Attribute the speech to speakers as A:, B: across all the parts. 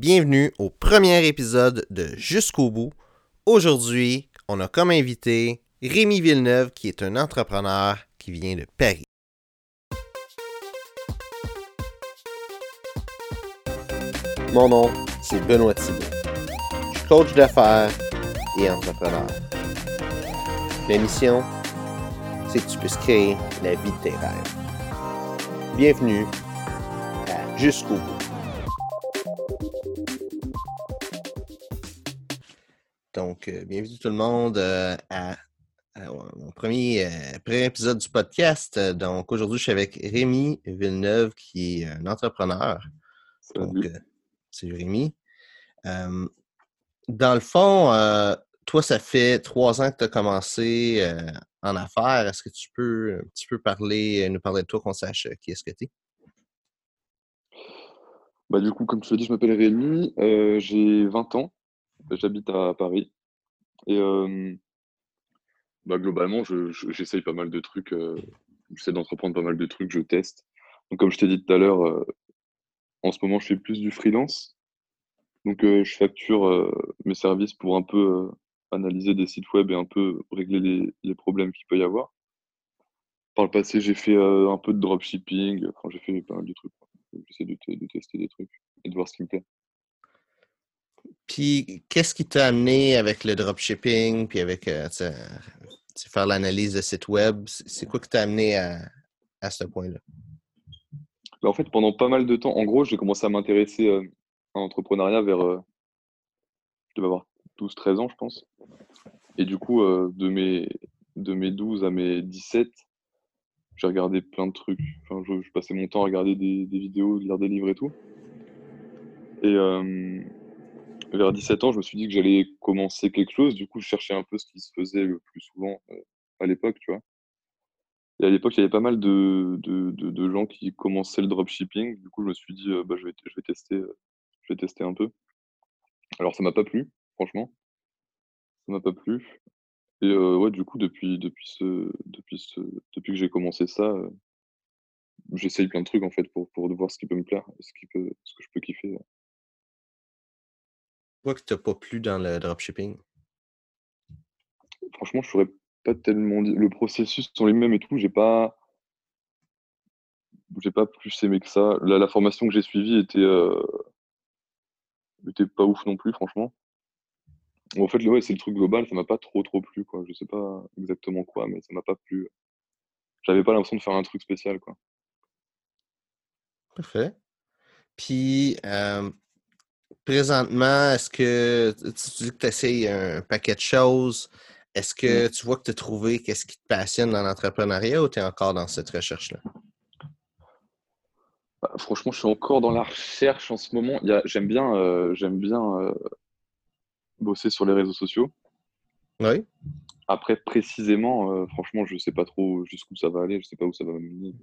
A: bienvenue au premier épisode de Jusqu'au bout. Aujourd'hui, on a comme invité Rémi Villeneuve, qui est un entrepreneur qui vient de Paris. Mon nom, c'est Benoît Thibault. Je suis coach d'affaires et entrepreneur. Ma mission, c'est que tu puisses créer la vie de tes rêves. Bienvenue à Jusqu'au bout. Donc, euh, bienvenue tout le monde euh, à, à mon premier, euh, premier épisode du podcast. Donc, aujourd'hui, je suis avec Rémi Villeneuve, qui est un entrepreneur. Donc,
B: Salut.
A: euh, c'est Rémi. Dans le fond, toi, ça fait trois ans que tu as commencé en affaires. Est-ce que tu peux un petit peu parler, nous parler de toi, qu'on sache qui est-ce que tu es?
B: Bah, du coup, comme tu l'as dit, je m'appelle Rémi, j'ai 20 ans, j'habite à Paris. Et bah, globalement, je- je- j'essaye pas mal de trucs, euh, j'essaie d'entreprendre pas mal de trucs, je teste. Comme je t'ai dit tout à l'heure, euh, en ce moment, je fais plus du freelance. Donc, euh, je facture mes services pour un peu analyser des sites web et un peu régler les, problèmes qu'il peut y avoir. Par le passé, j'ai fait un peu de dropshipping, enfin, j'ai fait pas mal de trucs. J'essaie de, de tester des trucs et de voir ce qui me plaît.
A: Puis, qu'est-ce qui t'a amené avec le dropshipping, puis avec euh, faire l'analyse de site web? C'est quoi qui t'a amené à, à ce point-là?
B: Bah, en fait, pendant pas mal de temps, en gros, j'ai commencé à m'intéresser euh, à l'entrepreneuriat vers, euh, je avoir 12-13 ans, je pense. Et du coup, euh, de mes, de mes 12 à mes 17, j'ai regardé plein de trucs. Enfin, je, passais mon temps à regarder des, des vidéos, lire des livres et tout. Et vers 17 ans, je me suis dit que j'allais commencer quelque chose. Du coup, je cherchais un peu ce qui se faisait le plus souvent euh, à l'époque, tu vois. Et à l'époque, il y avait pas mal de, gens qui commençaient le dropshipping. Du coup, je me suis dit, euh, bah, je vais, tester, euh, je vais tester un peu. Alors, ça m'a pas plu, franchement. Ça m'a pas plu. Et ouais, du coup, depuis, ce, depuis, ce, depuis que j'ai commencé ça, j'essaye plein de trucs en fait pour, voir ce qui peut me plaire, ce que je peux kiffer.
A: Quoi que t'as pas plu dans le dropshipping?
B: Franchement, je saurais pas tellement dire. Le processus en lui-même et tout, j'ai pas, j'ai pas plus aimé que ça. La, la formation que j'ai suivie était, euh, était pas ouf non plus, franchement. En fait, le- ouais, c'est le truc global, ça m'a pas trop trop plu, quoi. Je sais pas exactement quoi, mais ça m'a pas plu. J'avais pas l'impression de faire un truc spécial, quoi.
A: Parfait. Puis, euh, présentement, est-ce que tu dis que tu essayes un paquet de choses? Est-ce que tu vois que tu as trouvé qu'est-ce qui te passionne dans l'entrepreneuriat ou tu es encore dans cette recherche-là?
B: Bah, franchement, je suis encore dans la recherche en ce moment. J'aime bien, euh, j'aime bien euh, bosser sur les réseaux sociaux.
A: Oui?
B: Après, précisément, euh, franchement, je sais pas trop jusqu'où ça va aller, je sais pas où ça va mener.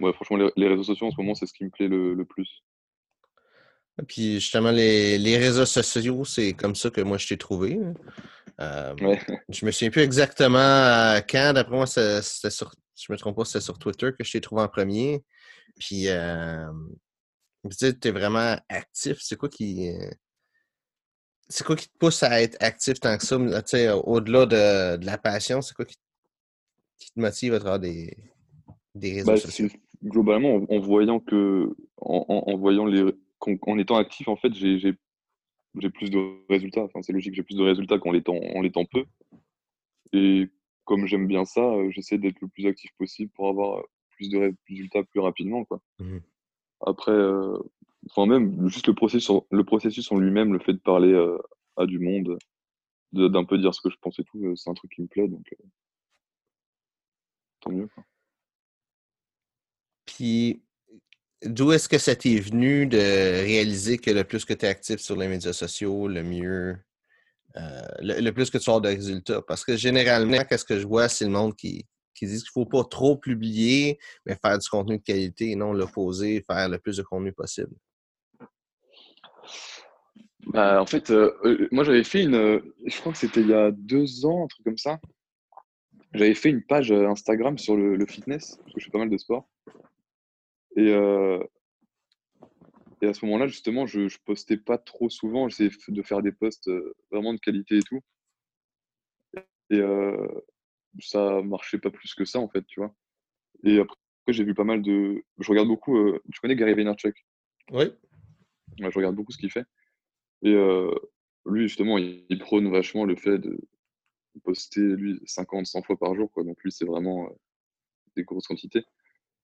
B: Ouais, franchement, les, les réseaux sociaux en ce moment, c'est ce qui me plaît le, le plus.
A: Puis justement, les, les réseaux sociaux, c'est comme ça que moi je t'ai trouvé. hein. Euh,
B: Ouais.
A: je me souviens plus exactement euh, quand, d'après moi, c'était sur, je me trompe pas, c'était sur Twitter que je t'ai trouvé en premier. Puis, euh, tu sais, t'es vraiment actif. C'est quoi qui. euh, C'est quoi qui te pousse à être actif tant que ça? là, tu sais, au-delà de, de la passion, c'est quoi qui, qui te motive à travers des, des réseaux
B: Bah,
A: sociaux?
B: globalement en, en voyant que, en, en- en voyant les, en étant actif, en fait, j'ai, j'ai, j'ai plus de résultats. Enfin, c'est logique, j'ai plus de résultats qu'en l'étant, en l'étant peu. Et comme j'aime bien ça, euh, j'essaie d'être le plus actif possible pour avoir euh, plus de ré- résultats plus rapidement, quoi.
A: Mhm.
B: Après, euh, enfin même juste le processus, en- le processus en lui-même, le fait de parler euh, à du monde, de- d'un peu dire ce que je pense et tout, c'est un truc qui me plaît, donc euh, tant mieux. quoi.
A: Puis, d'où est-ce que ça t'est venu de réaliser que le plus que tu es actif sur les médias sociaux, le mieux, euh, le, plus que tu as de résultats? Parce que généralement, qu'est-ce que je vois, c'est le monde qui, dit qu'il ne faut pas trop publier, mais faire du contenu de qualité et non l'opposé, faire le plus de contenu possible.
B: Bah, en fait, euh, euh, moi j'avais fait une, je crois que c'était il y a deux ans, un truc comme ça. J'avais fait une page Instagram sur le, le fitness, parce que je fais pas mal de sport. Et, euh, et à ce moment-là, justement, je, je postais pas trop souvent. J'essayais de faire des posts vraiment de qualité et tout. Et ça marchait pas plus que ça, en fait, tu vois. Et après, j'ai vu pas mal de. Je regarde beaucoup. Tu connais Gary Vaynerchuk?
A: Oui.
B: je regarde beaucoup ce qu'il fait. Et lui, justement, il, prône vachement le fait de poster, lui, 50, 100 fois par jour. Quoi. Donc, lui, c'est vraiment des grosses quantités.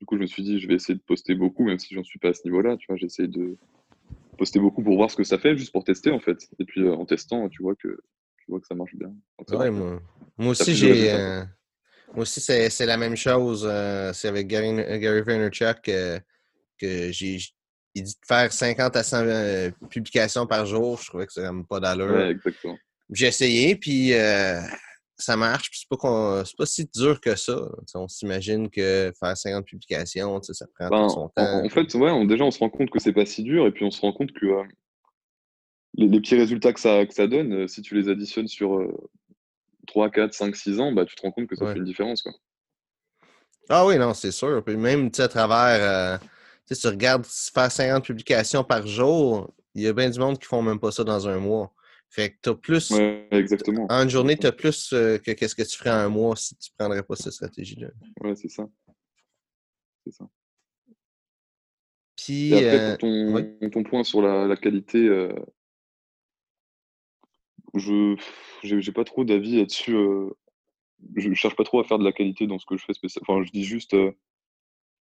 B: Du coup, je me suis dit, je vais essayer de poster beaucoup, même si j'en suis pas à ce niveau-là. Tu vois, j'essaie de poster beaucoup pour voir ce que ça fait, juste pour tester, en fait. Et puis, en testant, tu vois que, tu vois que ça marche bien.
A: Ouais, moi, moi aussi, j'ai. moi aussi, c'est la même chose. c'est avec Gary, Gary Vaynerchuk que j'ai il dit de faire 50 à 100 euh, publications par jour. Je trouvais que c'est même pas d'allure.
B: Ouais, exactement.
A: J'ai essayé, puis euh, ça marche. Puis c'est pas, pas si dur que ça. on s'imagine que faire 50 publications, ça prend
B: ben,
A: son temps.
B: En, fait, ouais, déjà, on se rend compte que c'est pas si dur, et puis on se rend compte que euh, les, petits résultats que ça, que ça donne, si tu les additionnes sur 3, 4, 5, 6 ans, bah, tu te rends compte que ça fait une différence. Quoi.
A: Ah oui, non, c'est sûr. Puis même à travers tu regardes faire 50 publications par jour, il y a bien du monde qui font même pas ça dans un mois. Fait que tu as plus.
B: Ouais, exactement.
A: En une journée, tu as plus euh, que qu'est-ce que tu ferais en un mois si tu prendrais pas cette stratégie-là.
B: Ouais, c'est ça. C'est ça.
A: Puis.
B: après, euh, ton, ton, point sur la, la qualité, euh, je j'ai pas trop d'avis là-dessus. Euh, je cherche pas trop à faire de la qualité dans ce que je fais spécialement. Enfin, je dis juste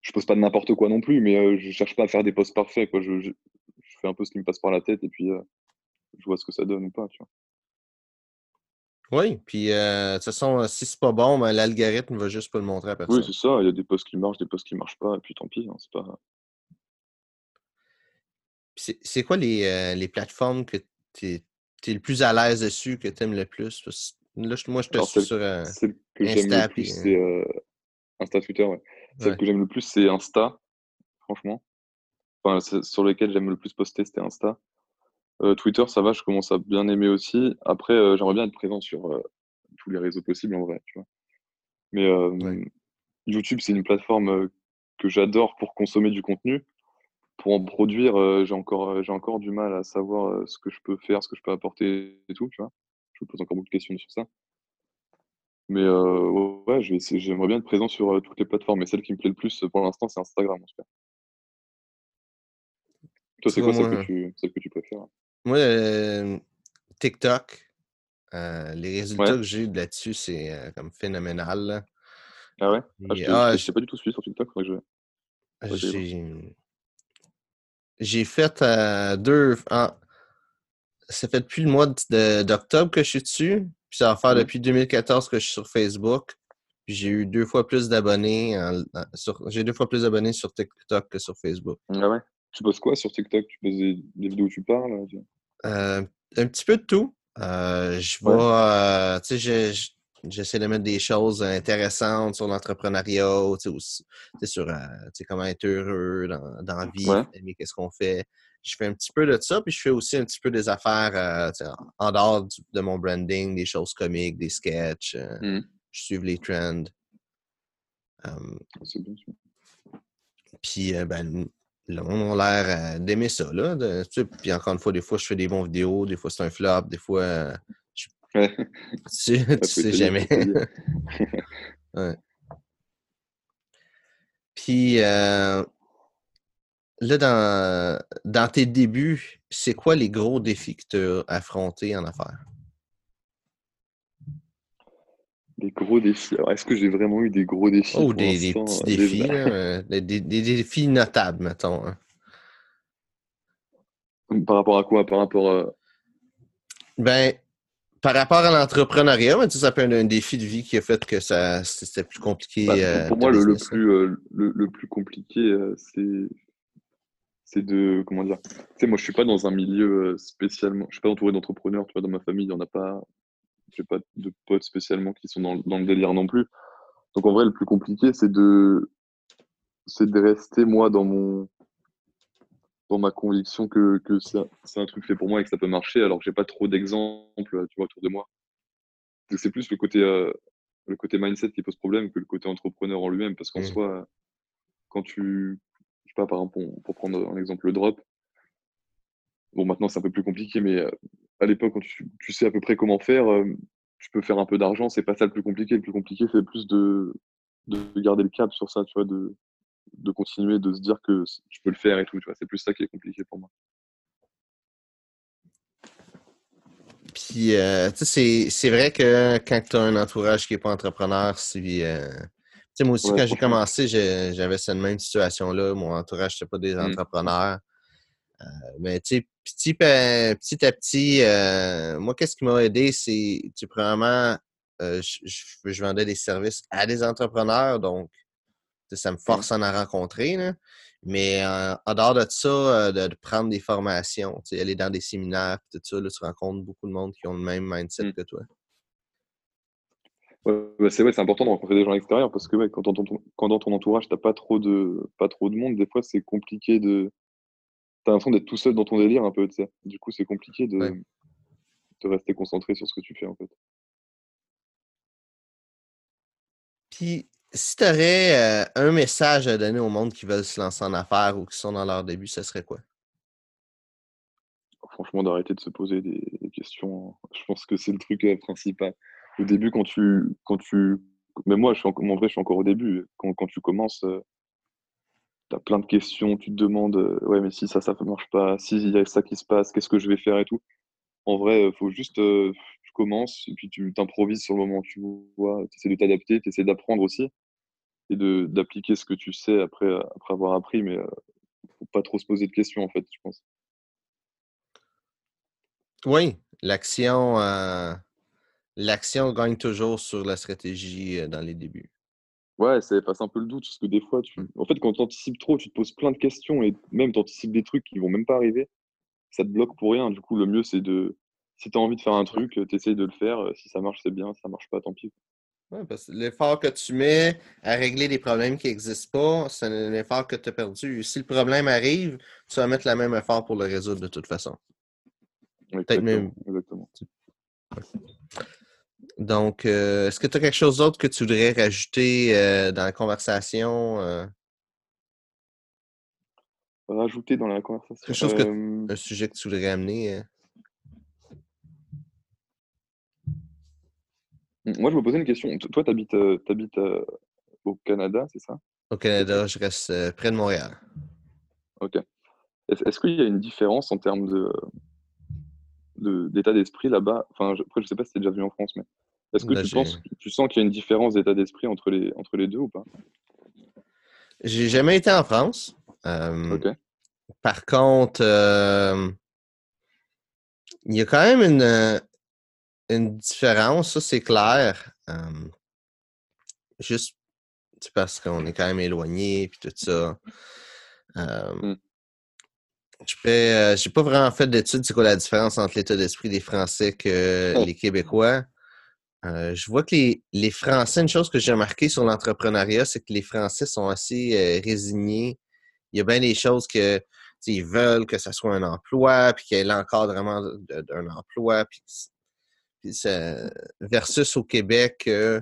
B: je pose pas de n'importe quoi non plus, mais je cherche pas à faire des posts parfaits. Quoi. Je, fais un peu ce qui me passe par la tête et puis je vois ce que ça donne ou pas. Tu vois.
A: Oui, puis euh, de toute façon, si c'est pas bon, ben, l'algorithme va juste pas le montrer à personne.
B: Oui, c'est ça. Il y a des posts qui marchent, des posts qui marchent pas, et puis tant pis. Hein, c'est pas.
A: C'est quoi les, les, plateformes que tu es, le plus à l'aise dessus, que tu aimes le plus? Là, moi, je te suis sur
B: celle que Insta. Le plus, c'est Insta, Twitter, ouais. Celle que j'aime le plus, c'est Insta, franchement. Enfin, sur lequel j'aime le plus poster, c'était Insta. Euh, Twitter, ça va, je commence à bien aimer aussi. Après, euh, j'aimerais bien être présent sur euh, tous les réseaux possibles, en vrai, tu vois. Mais YouTube, c'est une plateforme que j'adore pour consommer du contenu. Pour en produire, j'ai encore, j'ai encore du mal à savoir ce que je peux faire, ce que je peux apporter et tout, tu vois. Je me pose encore beaucoup de questions sur ça. Mais ouais, j'aimerais bien être présent sur toutes les plateformes. Mais celle qui me plaît le plus pour l'instant, c'est Instagram, en tout cas. Toi, c'est quoi celle, que tu, celle que tu préfères?
A: Moi, euh, TikTok, les résultats que j'ai là-dessus, c'est comme phénoménal.
B: Ah ouais? Ah, Je ah, sais pas du tout suivi sur TikTok.
A: J'ai fait deux. Ah, ça fait depuis le mois d'octobre que je suis dessus. Puis ça va faire depuis 2014 que je suis sur Facebook. Puis j'ai eu deux fois plus d'abonnés j'ai deux fois plus d'abonnés sur TikTok que sur Facebook.
B: Ah ouais? Tu poses quoi sur TikTok? Tu poses des, vidéos où tu parles?
A: Euh, un petit peu de tout. Euh, je vois, euh, tu sais, j'essaie de mettre des choses intéressantes sur l'entrepreneuriat, tu sais, sur comment être heureux dans, dans la vie, aimer qu'est-ce qu'on fait je fais un petit peu de ça, puis je fais aussi un petit peu des affaires en dehors de mon branding, des choses comiques, des sketchs. Mmh. Je suis les trends.
B: Bien
A: Puis, euh, ben, le monde a l'air d'aimer ça. Là, puis encore une fois, des fois, je fais des bons vidéos, des fois, c'est un flop, des fois, je... tu, sais jamais. ouais. Puis, Là, dans, dans tes débuts, c'est quoi les gros défis que tu as affrontés en affaires?
B: Des gros défis. est-ce que j'ai vraiment eu des gros défis?
A: Oh, des, petits défis, euh, des, défis notables, mettons. Hein.
B: Par rapport à quoi? Par rapport à.
A: Ben, par rapport à l'entrepreneuriat, ça peut être un défi de vie qui a fait que ça c'était plus compliqué.
B: Bah, pour, euh, moi, le, plus, euh, le, plus compliqué, c'est c'est de comment dire? Tu sais moi je suis pas dans un milieu euh, spécialement je suis pas entouré d'entrepreneurs tu vois dans ma famille il y en a pas j'ai pas de potes spécialement qui sont dans, le délire non plus. Donc en vrai le plus compliqué c'est de c'est de rester moi dans mon dans ma conviction que, que c'est un truc fait pour moi et que ça peut marcher alors que j'ai pas trop d'exemples tu vois autour de moi. C'est plus le côté euh, le côté mindset qui pose problème que le côté entrepreneur en lui-même parce qu'en mmh. soi quand tu pas, par exemple, pour, prendre un exemple, le drop, bon, maintenant, c'est un peu plus compliqué, mais à l'époque, quand tu, sais à peu près comment faire, tu peux faire un peu d'argent. C'est pas ça le plus compliqué. Le plus compliqué, c'est plus de, de garder le cap sur ça, tu vois, de, de continuer, de se dire que je peux le faire et tout, tu vois. C'est plus ça qui est compliqué pour moi.
A: Puis, euh, tu sais, c'est vrai que quand tu as un entourage qui n'est pas entrepreneur, si, euh, tu sais, moi aussi, quand j'ai commencé, j'avais cette même situation-là. Mon entourage, n'était pas des mmh. entrepreneurs. Mais tu sais, petit, petit à petit, moi, qu'est-ce qui m'a aidé, c'est, tu premièrement, je, je, vendais des services à des entrepreneurs, donc ça me force à en rencontrer. Là. Mais en, dehors de ça, euh, de, prendre des formations, aller dans des séminaires, tout ça, là, tu rencontres beaucoup de monde qui ont le même mindset mmh. que toi.
B: Ouais, c'est vrai, c'est important de rencontrer des gens extérieurs parce que quand, dans ton, quand dans ton entourage, tu n'as pas trop de pas trop de monde, des fois c'est compliqué de. Tu as l'impression d'être tout seul dans ton délire un peu, tu sais. Du coup, c'est compliqué de, de rester concentré sur ce que tu fais en fait.
A: Puis, si tu aurais euh, un message à donner au monde qui veulent se lancer en affaires ou qui sont dans leur début, ce serait quoi?
B: Franchement, d'arrêter de se poser des, questions. Je pense que c'est le truc euh, principal. Au début, quand tu. Quand tu... Mais moi, je suis en... vrai, je suis encore au début. Quand, quand tu commences, euh, tu as plein de questions. Tu te demandes Ouais, mais si ça, ça ne marche pas, si il y a ça qui se passe, qu'est-ce que je vais faire et tout. En vrai, il faut juste. tu commences puis tu t'improvises sur le moment. Tu vois, tu essaies de t'adapter, tu essaies d'apprendre aussi et d'appliquer ce que tu sais après, après avoir appris, mais euh, faut pas trop se poser de questions en fait, je pense.
A: Oui, l'action euh, l'action gagne toujours sur la stratégie euh, dans les débuts.
B: Ouais, ça passe un peu le doute, parce que des fois, tu... Mmh. en fait, quand tu anticipes trop, tu te poses plein de questions et même tu anticipes des trucs qui vont même pas arriver, ça te bloque pour rien. Du coup, le mieux, c'est de, si tu as envie de faire un truc, tu essayes de le faire. Si ça marche, c'est bien. Si ça marche pas, tant pis.
A: Oui, parce que l'effort que tu mets à régler des problèmes qui n'existent pas, c'est un effort que tu as perdu. Si le problème arrive, tu vas mettre le même effort pour le résoudre de toute façon.
B: Peut-être même. Exactement.
A: Donc, euh, est-ce que tu as quelque chose d'autre que tu voudrais rajouter euh, dans la conversation? Euh?
B: Rajouter dans la conversation.
A: Quelque chose que, un sujet que tu voudrais amener?
B: Moi, je me posais une question. Toi, tu habites, au Canada, c'est ça?
A: Au Canada, je reste près de Montréal.
B: Ok. Est-ce qu'il y a une différence en termes de d'état d'esprit là-bas Enfin, je, après, je sais pas si tu déjà vu en France, mais est-ce que tu, penses, tu sens qu'il y a une différence d'état d'esprit entre les, entre les deux ou pas?
A: J'ai jamais été en France.
B: ok.
A: Par contre, il y a quand même une, une différence, ça c'est clair. juste parce qu'on est quand même éloigné puis tout ça. Euh, j'ai pas vraiment fait d'études c'est quoi la différence entre l'état d'esprit des Français que les Québécois? je vois que les, les, Français, une chose que j'ai remarqué sur l'entrepreneuriat, c'est que les Français sont assez résignés. Il y a bien des choses que ils veulent que ce soit un emploi, puis qu'il y ait l'encadrement d'un emploi, puis versus au Québec, euh,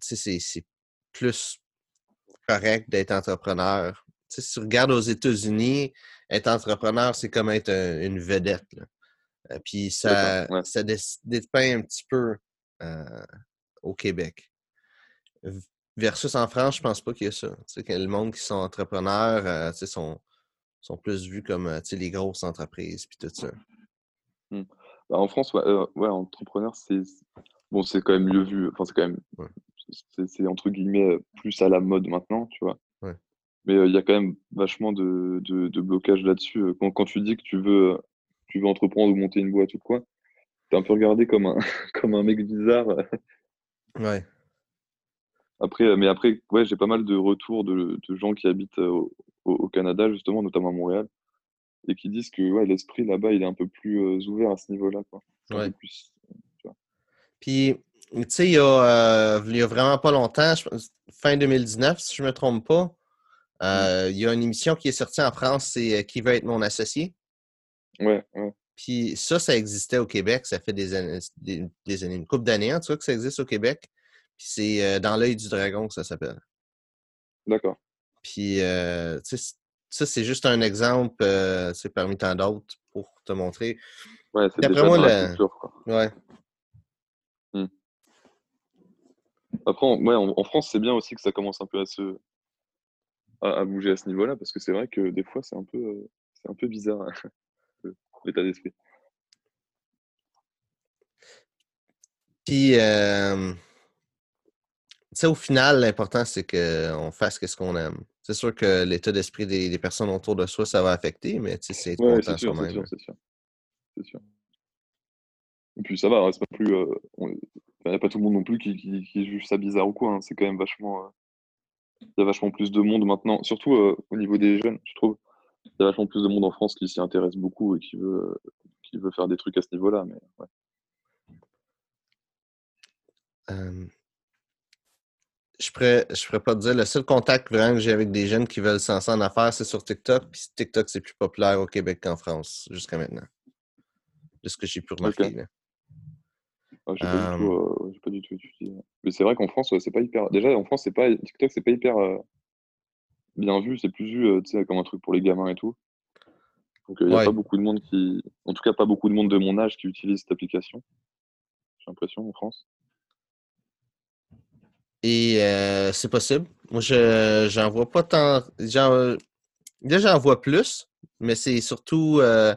A: c'est plus correct d'être entrepreneur. Si tu regardes aux États-Unis, être entrepreneur, c'est comme être une vedette. Euh, puis ça, ça dépeint un petit peu euh, au Québec. Versus en France, je pense pas qu'il y a ça. que le monde qui sont entrepreneurs sont, sont plus vus comme les grosses entreprises puis tout ça.
B: Mmh. Bah, en France, ouais, euh, entrepreneur, c'est bon, c'est quand même mieux vu. Enfin, c'est quand même, c'est entre guillemets plus à la mode maintenant, tu vois. Mais il y a quand même vachement de, de, blocage là-dessus. Quand, quand, tu dis que tu veux, tu veux entreprendre ou monter une boîte ou quoi, t'es un peu regardé comme un, comme un mec bizarre.
A: ouais.
B: Après, mais après, ouais, j'ai pas mal de retours de, de gens qui habitent au, au, Canada, justement, notamment à Montréal, et qui disent que ouais, l'esprit là-bas, il est un peu plus euh, ouvert à ce niveau-là. Quoi.
A: Puis, tu sais, il, y a, euh, il y a vraiment pas longtemps, fin 2019, si je ne me trompe pas. Euh, il y a une émission qui est sortie en France, c'est Qui veut être mon associé?
B: Ouais, ouais.
A: Puis ça, ça existait au Québec, ça fait des années, des, années une couple d'années, en tout cas, que ça existe au Québec. Puis c'est Dans l'œil du dragon que ça s'appelle.
B: D'accord.
A: Puis, ça, c'est juste un exemple euh, c'est parmi tant d'autres pour te montrer.
B: Ouais, c'est déjà
A: moi,
B: dans la culture, quoi.
A: Ouais.
B: Après, en, ouais, en, en France, c'est bien aussi que ça commence un peu à se à, à bouger à ce niveau-là, parce que c'est vrai que des fois, c'est un peu, euh, c'est un peu bizarre l'état d'esprit.
A: Puis, euh, tu sais, au final, l'important, c'est qu'on fasse ce qu'on aime. C'est sûr que l'état d'esprit des, des personnes autour de soi, ça va affecter, mais c'est être
B: Ouais,
A: content
B: sûr,
A: soi-même.
B: sûr, c'est sûr, c'est sûr. Et puis ça va, hein, c'est pas plus, euh, on- il n'y a pas tout le monde non plus qui, qui, qui juge ça bizarre ou quoi. hein, C'est quand même vachement, euh, il y a vachement plus de monde maintenant, surtout euh, au niveau des jeunes, je trouve. Il y a vachement plus de monde en France qui s'y intéresse beaucoup et qui veut, qui veut faire des trucs à ce niveau-là. Mais ouais.
A: Euh, je pourrais, je pourrais pas te dire, le seul contact vraiment que j'ai avec des jeunes qui veulent s'en en affaires, c'est sur TikTok. Puis TikTok, c'est plus populaire au Québec qu'en France, jusqu'à maintenant. De ce que j'ai pu remarquer. là.
B: Ah, j'ai pas du tout,
A: Euh,
B: euh, pas du tout étudié. Mais c'est vrai qu'en France, c'est pas hyper. Déjà, en France, c'est pas TikTok, c'est pas hyper euh, bien vu. C'est plus vu, tu sais, comme un truc pour les gamins et tout. Donc, il n'y a
A: Ouais.
B: pas beaucoup de monde qui, en tout cas, pas beaucoup de monde de mon âge qui utilise cette application. J'ai l'impression en France.
A: Et euh, c'est possible. Moi, je j'en vois pas tant. Là, j'en vois plus, mais c'est surtout euh,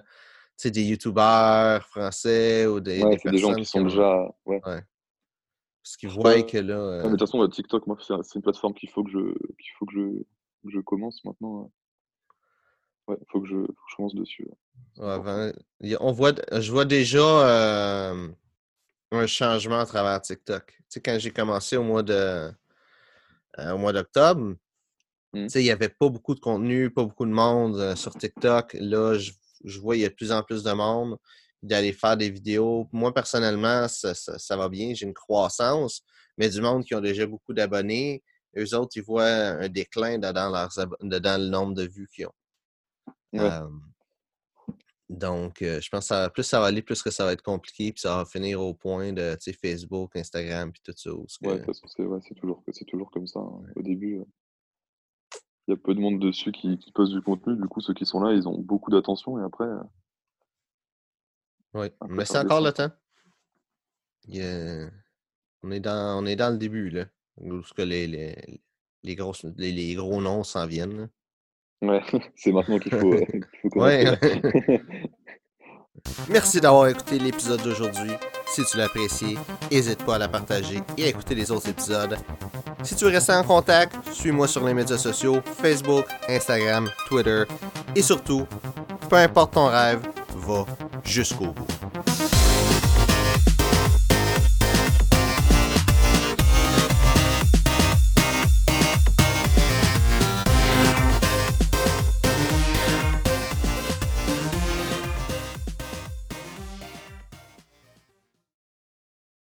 A: sais, des youtubeurs français ou des,
B: Ouais,
A: des
B: gens qui sont
A: ont-
B: déjà. Ouais.
A: Parce qu'ils voient que là. Euh,
B: mais de toute façon, TikTok, moi, c'est une plateforme qu'il faut que je, qu'il faut que je, que je commence maintenant. euh. Ouais, faut que je, faut que je commence dessus. ouais.
A: A- on voit, je vois déjà euh, un changement à travers TikTok. Tu sais, quand j'ai commencé au mois de euh, au mois d'octobre, tu
B: Mhm.
A: sais, il n'y avait pas beaucoup de contenu, pas beaucoup de monde sur TikTok. Là, je, je vois il y a de plus en plus de monde d'aller faire des vidéos. Moi, personnellement, ça, ça- ça va bien, j'ai une croissance, mais du monde qui ont déjà beaucoup d'abonnés, eux autres, ils voient un déclin dans, leurs dans le nombre de vues qu'ils ont.
B: Ouais.
A: Euh, donc, euh, je pense que ça, plus ça va aller, plus que ça va être compliqué, puis ça va finir au point de Facebook, Instagram, puis tout ça.
B: Ouais, de
A: que-
B: ouais, toujours, c'est toujours comme ça. hein. Au début, euh, il y a peu de monde dessus qui, qui poste du contenu. Du coup, ceux qui sont là, ils ont beaucoup d'attention. Et après, euh,
A: Oui,
B: Après,
A: mais c'est encore le temps. A- On, est dans... on est dans le début, là. Où que les, les, les, grosses... les, les gros noms s'en viennent. là.
B: ouais, c'est maintenant qu'il faut, euh, qu'il faut commencer.
A: Ouais. Merci d'avoir écouté l'épisode d'aujourd'hui. Si tu l'as apprécié, n'hésite pas à la partager et à écouter les autres épisodes. Si tu veux rester en contact, suis-moi sur les médias sociaux, Facebook, Instagram, Twitter et surtout, peu importe ton rêve, va jusqu'au bout.